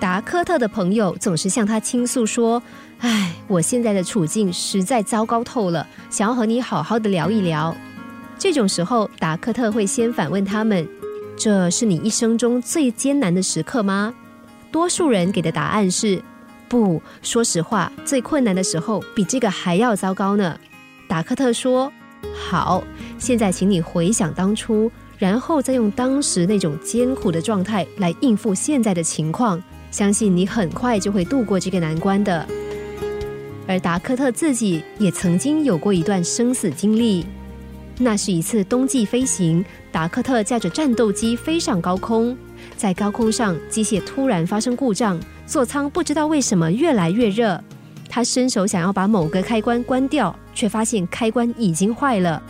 达科特的朋友总是向他倾诉说：“唉，我现在的处境实在糟糕透了，想要和你好好的聊一聊。”这种时候，达科特会先反问他们：“这是你一生中最艰难的时刻吗？”多数人给的答案是：“不，说实话，最困难的时候比这个还要糟糕呢。”达科特说：“好，现在请你回想当初，然后再用当时那种艰苦的状态来应付现在的情况，相信你很快就会度过这个难关的。”而达科特自己也曾经有过一段生死经历。那是一次冬季飞行，达克特驾着战斗机飞上高空，在高空上机械突然发生故障，座舱不知道为什么越来越热。他伸手想要把某个开关关掉，却发现开关已经坏了，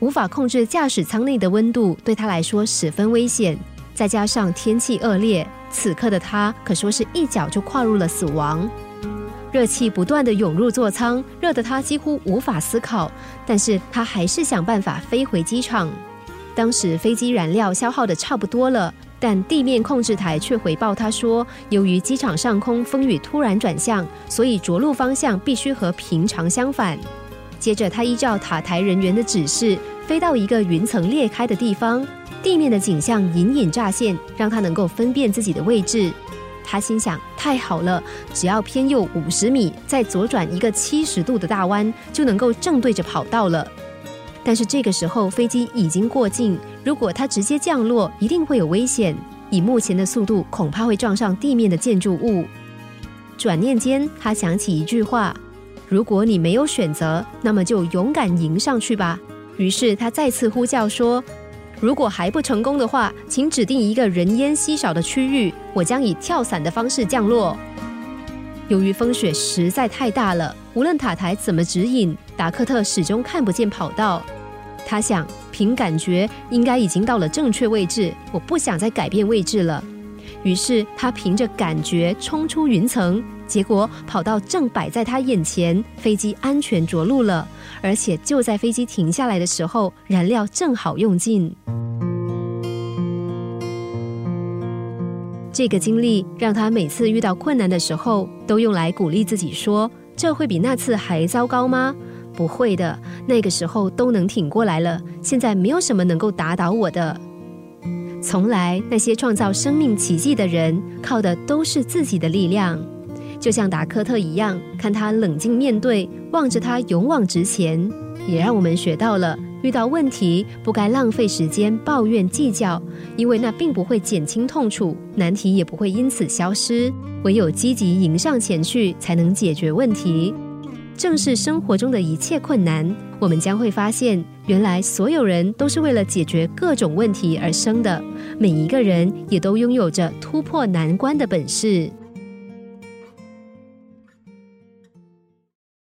无法控制驾驶舱内的温度，对他来说十分危险。再加上天气恶劣，此刻的他可说是一脚就跨入了死亡。热气不断的涌入座舱，热得他几乎无法思考。但是他还是想办法飞回机场。当时飞机燃料消耗的差不多了，但地面控制台却回报他说，由于机场上空风雨突然转向，所以着陆方向必须和平常相反。接着他依照塔台人员的指示，飞到一个云层裂开的地方，地面的景象隐隐乍现，让他能够分辨自己的位置。他心想：太好了，只要偏右五十米，再左转一个七十度的大弯，就能够正对着跑道了。但是这个时候飞机已经过近，如果他直接降落，一定会有危险。以目前的速度，恐怕会撞上地面的建筑物。转念间，他想起一句话：如果你没有选择，那么就勇敢迎上去吧。于是他再次呼叫说。如果还不成功的话，请指定一个人烟稀少的区域，我将以跳伞的方式降落。由于风雪实在太大了，无论塔台怎么指引，达克特始终看不见跑道。他想，凭感觉应该已经到了正确位置，我不想再改变位置了。于是他凭着感觉冲出云层。结果跑道正摆在他眼前，飞机安全着陆了，而且就在飞机停下来的时候，燃料正好用尽。这个经历让他每次遇到困难的时候，都用来鼓励自己说：“这会比那次还糟糕吗？不会的，那个时候都能挺过来了。现在没有什么能够打倒我的。从来那些创造生命奇迹的人，靠的都是自己的力量。”就像达科特一样，看他冷静面对，望着他勇往直前，也让我们学到了遇到问题不该浪费时间抱怨计较，因为那并不会减轻痛楚，难题也不会因此消失。唯有积极迎上前去，才能解决问题。正是生活中的一切困难，我们将会发现，原来所有人都是为了解决各种问题而生的，每一个人也都拥有着突破难关的本事。